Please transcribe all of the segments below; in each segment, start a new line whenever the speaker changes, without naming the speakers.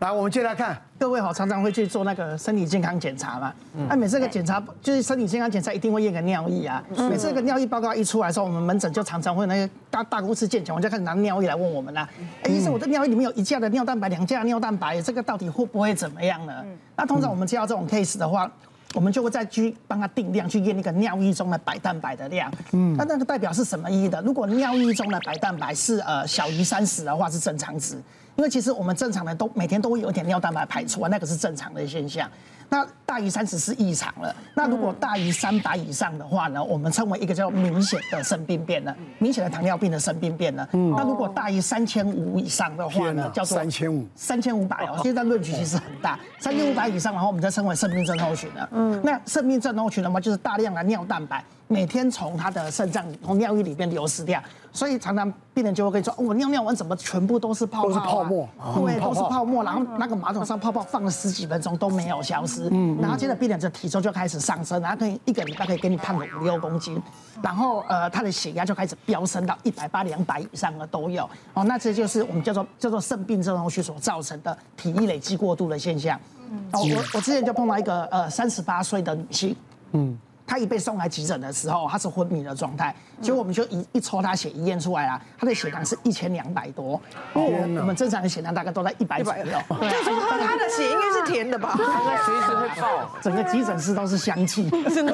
来，我们接来看，
各位好，常常会去做那个身体健康检查嘛。那每次个检查就是身体健康检查，一定会验个尿液啊。每次个尿液报告一出来的时候，我们门诊就常常会那个大大公司健检，我就开始拿尿液来问我们啦。哎，医生，我的尿液里面有一价的尿蛋白，两价的尿蛋白，这个到底会不会怎么样呢？那通常我们接到这种 case 的话，我们就会再去帮他定量，去验那个尿液中的白蛋白的量。嗯，那那个代表是什么意义的？如果尿液中的白蛋白是呃小于三十的话，是正常值。因为其实我们正常的都每天都会有一点尿蛋白排出啊，那个是正常的现象。那大于三十是异常了。那如果大于三百以上的话呢，我们称为一个叫明显的肾病变了，明显的糖尿病的肾病变了。那如果大于三千五以上的话呢，叫做
三千五，
三千五百哦。现在论据其实很大，三千五百以上然后，我们再称为肾病症候群了。嗯，那肾病症候群的话，就是大量的尿蛋白。每天从他的肾脏从尿液里边流失掉，所以常常病人就会跟你说：“我尿尿完怎么全部都是泡泡？”
都是泡沫，
对，都是泡沫。然后那个马桶上泡泡放了十几分钟都没有消失。嗯，然后接着病人的体重就开始上升，然后可以一个礼拜可以给你胖个五六公斤，然后呃他的血压就开始飙升到一百八、两百以上的都有。哦，那这就是我们叫做叫做肾病症候群所造成的体力累积过度的现象。哦，我我之前就碰到一个呃三十八岁的女性，嗯。他一被送来急诊的时候，他是昏迷的状态，结果我们就一一抽他血，一验出来了，他的血糖是一千两百多。哦，我们正常的血糖大概都在一百左右。
就说喝他的血应该是甜的吧？
他随时会爆。
整个急诊室都是香气，真的，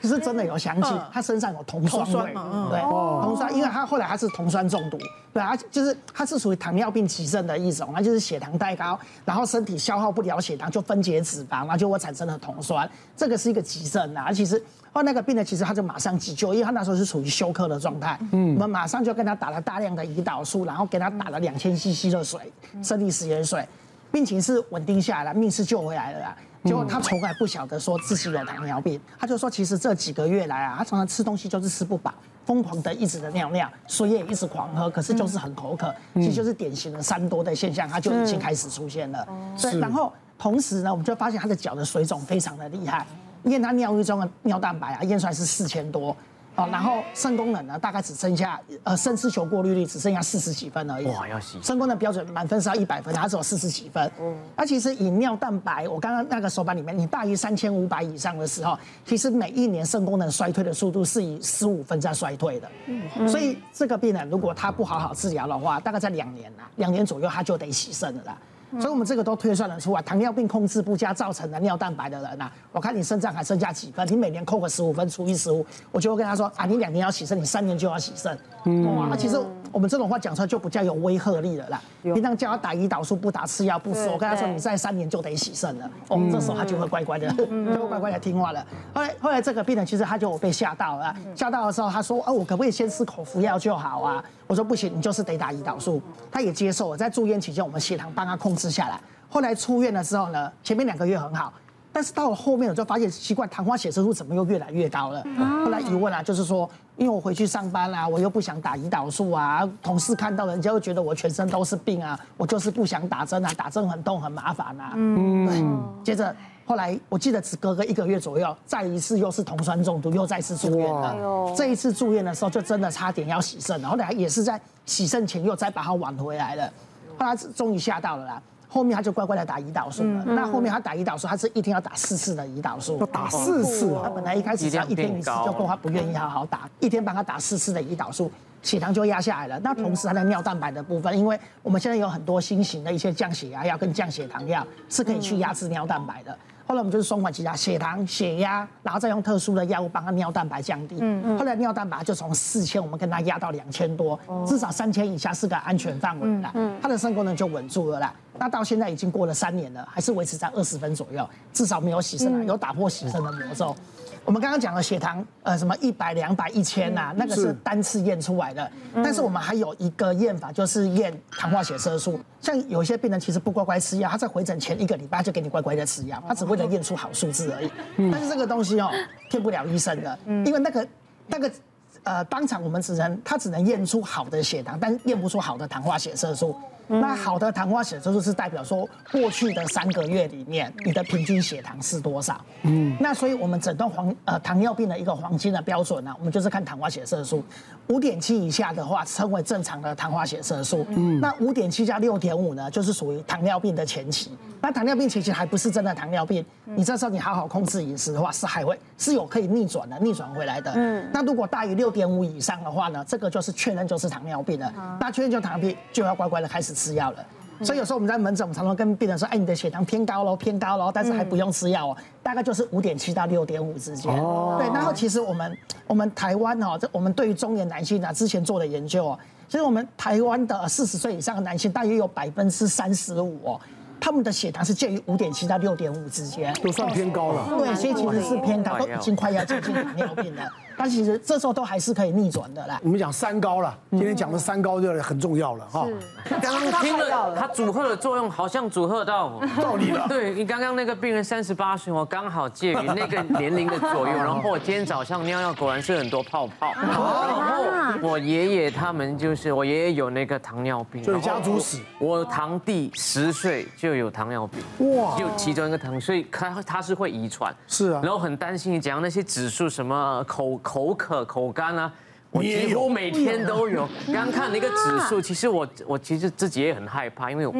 可 是真的有香气。他身上有酮酸味，对，酮酸，因为他后来他是酮酸中毒，对啊，就是他是属于糖尿病急症的一种，那就是血糖太高，然后身体消耗不了血糖，就分解脂肪，然后就会产生了酮酸，这个是一个急症啊，其实。后那个病人其实他就马上急救，因为他那时候是处于休克的状态。嗯，我们马上就跟他打了大量的胰岛素，然后给他打了两千 CC 的水，生理食盐水，病情是稳定下来了，命是救回来了啦。结果他从来不晓得说自己有糖尿病，他就说其实这几个月来啊，他常常吃东西就是吃不饱，疯狂的一直的尿尿，水也一直狂喝，可是就是很口渴，其实就是典型的三多的现象，他就已经开始出现了。对，然后同时呢，我们就发现他的脚的水肿非常的厉害。验他尿液中的尿蛋白啊，验出来是四千多，哦，然后肾功能呢，大概只剩下呃肾丝球过滤率只剩下四十几分而已。哇，要洗。肾功能标准满分是要一百分，它只有四十几分。嗯。那其实以尿蛋白，我刚刚那个手板里面，你大于三千五百以上的时候，其实每一年肾功能衰退的速度是以十五分在衰退的。嗯。所以这个病人如果他不好好治疗的话，大概在两年啦，两年左右他就得洗肾了啦。所以，我们这个都推算得出来，糖尿病控制不佳造成的尿蛋白的人啊，我看你肾脏还剩下几分，你每年扣个十五分除以十五，我就会跟他说啊，你两年要洗肾，你三年就要洗肾。嗯，哇，那其实我们这种话讲出来就比较有威慑力了啦。平常叫他打胰岛素不打，吃药不说，我跟他说你再三年就得洗肾了，哦，这时候他就会乖乖的，就会乖乖的听话了。后来，后来这个病人其实他就被吓到了，吓到的时候他说，啊，我可不可以先吃口服药就好啊？我说不行，你就是得打胰岛素。他也接受了，在住院期间，我们血糖帮他控制下来。后来出院的时候呢，前面两个月很好，但是到了后面我就发现奇怪，糖化血色素怎么又越来越高了？后来一问啊，就是说，因为我回去上班啊，我又不想打胰岛素啊，同事看到人家会觉得我全身都是病啊，我就是不想打针啊，打针很痛很麻烦啊。嗯，对。接着后来我记得只隔个一个月左右，再一次又是酮酸中毒，又再次住院了。这一次住院的时候就真的差点要洗肾，后来也是在洗肾前又再把它挽回来了。后来终于吓到了啦。后面他就乖乖的打胰岛素了。那后面他打胰岛素，他是一天要打四次的胰岛素。要打四次啊！他本来一开始只要一天一次，就够他不愿意好好打。一天帮他打四次的胰岛素，血糖就压下来了。那同时他的尿蛋白的部分，因为我们现在有很多新型的一些降血压药跟降血糖药，是可以去压制尿蛋白的。后来我们就是双管齐下，血糖、血压，然后再用特殊的药物帮他尿蛋白降低。嗯嗯。后来尿蛋白就从四千，我们跟他压到两千多，至少三千以下是个安全范围了。嗯。他的肾功能就稳住了啦。那到现在已经过了三年了，还是维持在二十分左右，至少没有洗肾，有打破洗肾的魔咒。我们刚刚讲了血糖，呃，什么一百、两百、一千呐，那个是单次验出来的。但是我们还有一个验法，就是验糖化血色素。像有些病人其实不乖乖吃药，他在回诊前一个礼拜就给你乖乖的吃药，他只为了验出好数字而已。但是这个东西哦，骗不了医生的，因为那个那个呃，当场我们只能他只能验出好的血糖，但验不出好的糖化血色素。那好的糖化血色素是代表说过去的三个月里面你的平均血糖是多少？嗯，那所以我们诊断黄呃糖尿病的一个黄金的标准呢，我们就是看糖化血色素五点七以下的话称为正常的糖化血色素。嗯，那五点七加六点五呢，就是属于糖尿病的前期。那糖尿病前期还不是真的糖尿病，你这时候你好好控制饮食的话，是还会是有可以逆转的，逆转回来的。嗯，那如果大于六点五以上的话呢，这个就是确认就是糖尿病了。那确认就糖尿病就要乖乖的开始。吃药了，所以有时候我们在门诊，我们常常跟病人说：“哎，你的血糖偏高喽，偏高喽，但是还不用吃药哦，大概就是五点七到六点五之间。”哦，对。然后其实我们我们台湾哦，这我们对于中年男性啊，之前做的研究哦，其实我们台湾的四十岁以上的男性大约有百分之三十五哦。他们的血糖是介于五点七到六点五之间，
都算偏高了。
对，所以其实是偏高，都已经快要接近糖尿病了。但其实这时候都还是可以逆转的啦。
我们讲三高了，今天讲的三高就很重要了哈。
刚刚听了它组合的作用，好像组合到
道理了。
对，你刚刚那个病人三十八岁，我刚好介于那个年龄的左右。然后我今天早上尿尿果然是很多泡泡。然后我爷爷他们就是我爷爷有那个糖尿病，
就是家族史。
我堂弟十岁就有糖尿病，哇，就其中一个糖，所以他他是会遗传。
是啊。
然后很担心你讲那些指数什么口。口渴、口干啊，我几乎每天都有。刚看那个指数，其实我我其实自己也很害怕，因为我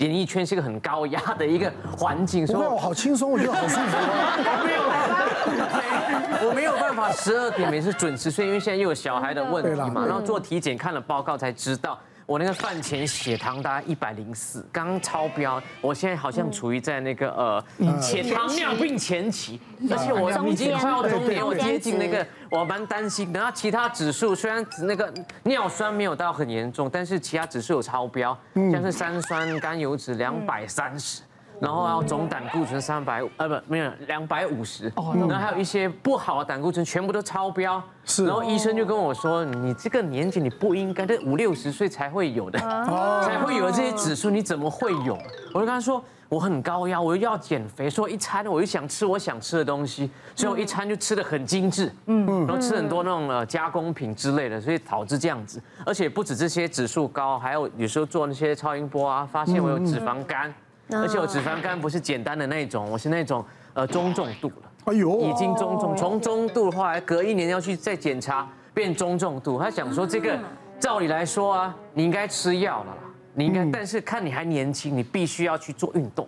演艺圈是一个很高压的一个环境，所以
我好轻松，我觉得好舒服。
我没有办法十二点每次准时睡，因为现在又有小孩的问题嘛，然后做体检看了报告才知道。我那个饭前血糖大概一百零四，刚超标。我现在好像处于在那个呃前糖尿病前期，而且我已经快要中年，我接近那个，我蛮担心。然后其他指数虽然那个尿酸没有到很严重，但是其他指数有超标，像是三酸甘油脂两百三十。然后要总胆固醇三百五，呃不没有两百五十，然后还有一些不好的胆固醇全部都超标，是，然后医生就跟我说，你这个年纪你不应该，这五六十岁才会有的，才会有的这些指数，你怎么会有？我就跟他说，我很高压，我又要减肥，所以一餐我又想吃我想吃的东西，所以我一餐就吃的很精致，嗯，然后吃很多那种呃加工品之类的，所以导致这样子，而且不止这些指数高，还有有时候做那些超音波啊，发现我有脂肪肝。而且我脂肪肝不是简单的那种，我是那种呃中重度了。哎呦，已经中重，从中度的话，隔一年要去再检查，变中重度。他想说这个，照理来说啊，你应该吃药了啦，你应该，但是看你还年轻，你必须要去做运动。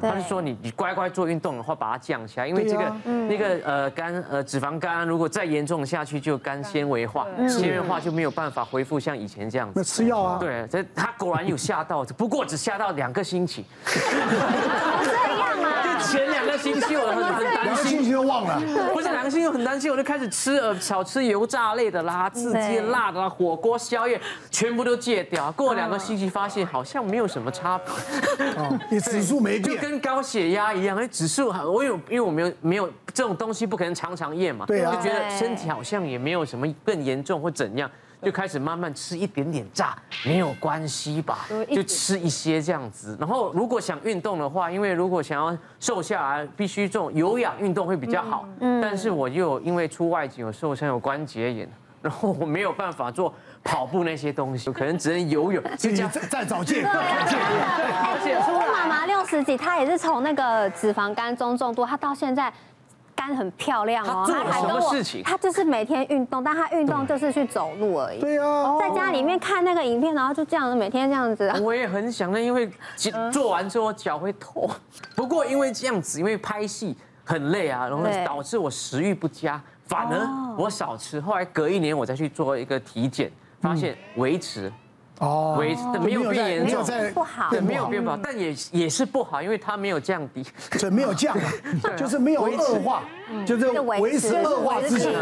他是说你你乖乖做运动的话，把它降下来，因为这个那个呃肝呃脂肪肝如果再严重下去，就肝纤维化，纤维化就没有办法恢复像以前这样子。
那吃药啊？
对，这他果然有吓到，不过只吓到两个星期。这样啊？就前两个星期我很很星期
都忘了。
不是两个星期很担心，我就开始吃呃少吃油炸类的啦，刺激辣的啦，火锅宵夜全部都戒掉。过了两个星期发现好像没有什么差别，
哦，你指数没变，
就跟高血压一样。哎，指数我有，因为我没有没有这种东西不可能常常验嘛，对啊，就觉得身体好像也没有什么更严重或怎样。就开始慢慢吃一点点炸，没有关系吧？就吃一些这样子。然后如果想运动的话，因为如果想要瘦下来，必须这种有氧运动会比较好。嗯。但是我又因为出外景有受伤有关节炎，然后我没有办法做跑步那些东西，可能只能游泳。
就这样再找借口。
而且说妈妈六十几，她也是从那个脂肪肝中重度，她到现在。肝很漂亮哦，
他做了什么事情？
他就是每天运动，但他运动就是去走路而已。
对啊，
在家里面看那个影片，然后就这样子每天这样子。
我也很想那，因为做完之后脚会痛。不过因为这样子，因为拍戏很累啊，然后导致我食欲不佳，反而我少吃。后来隔一年我再去做一个体检，发现维持。哦，维持没有变严重，
不好，
对，没有变不好，但也也是不好，因为它没有降低，
对，没有降 就是没有恶化，就是维持恶化之前。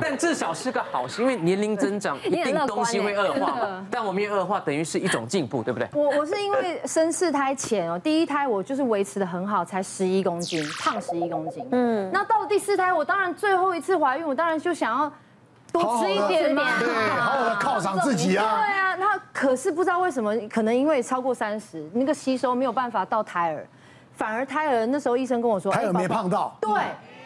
但至少是个好事，因为年龄增长，一定东西会恶化嘛。但我没有恶化，等于是一种进步，对不对？
我我是因为生四胎前哦，第一胎我就是维持的很好，才十一公斤，胖十一公斤。嗯，那到了第四胎，我当然最后一次怀孕，我当然就想要。多吃一点嘛，
对，好好的犒赏自己啊。
对啊，那可是不知道为什么，可能因为超过三十，那个吸收没有办法到胎儿，反而胎儿那时候医生跟我说，
胎儿没胖到。
对，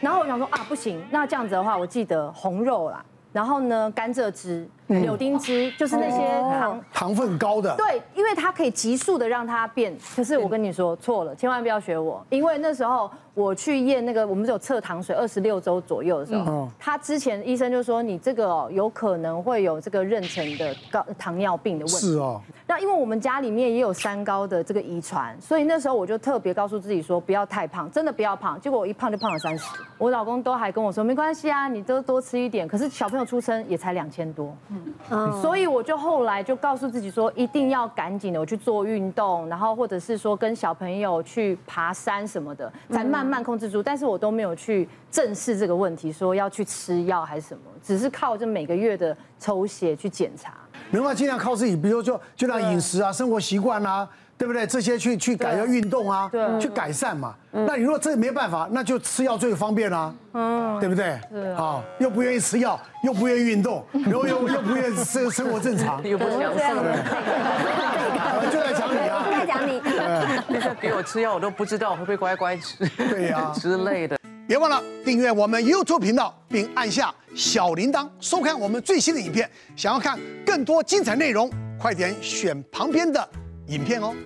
然后我想说啊，不行，那这样子的话，我记得红肉啦，然后呢甘蔗汁，柳丁汁，就是那些糖
糖分高的。
对，因为它可以急速的让它变。可是我跟你说错了，千万不要学我，因为那时候。我去验那个，我们有测糖水，二十六周左右的时候，他之前医生就说你这个有可能会有这个妊娠的高糖尿病的问题。
是哦。
那因为我们家里面也有三高的这个遗传，所以那时候我就特别告诉自己说不要太胖，真的不要胖。结果我一胖就胖了三十。我老公都还跟我说没关系啊，你都多吃一点。可是小朋友出生也才两千多，嗯，所以我就后来就告诉自己说一定要赶紧的我去做运动，然后或者是说跟小朋友去爬山什么的，才慢。慢慢控制住，但是我都没有去正视这个问题，说要去吃药还是什么，只是靠着每个月的抽血去检查。
能不能尽量靠自己，比如说就让饮食啊、生活习惯啊，对不对？这些去去改，要运动啊，对，去改善嘛。那你如果这没办法，那就吃药最方便啦，嗯，对不对？啊，又不愿意吃药，又不愿意运动，又又又不愿意生生活正常，
又不想吃，
就在讲你啊。
在讲你，
你在给我吃药，我都不知道会不会乖乖吃，
对呀
之类的。
别忘了订阅我们 YouTube 频道，并按下小铃铛，收看我们最新的影片。想要看更多精彩内容，快点选旁边的影片哦。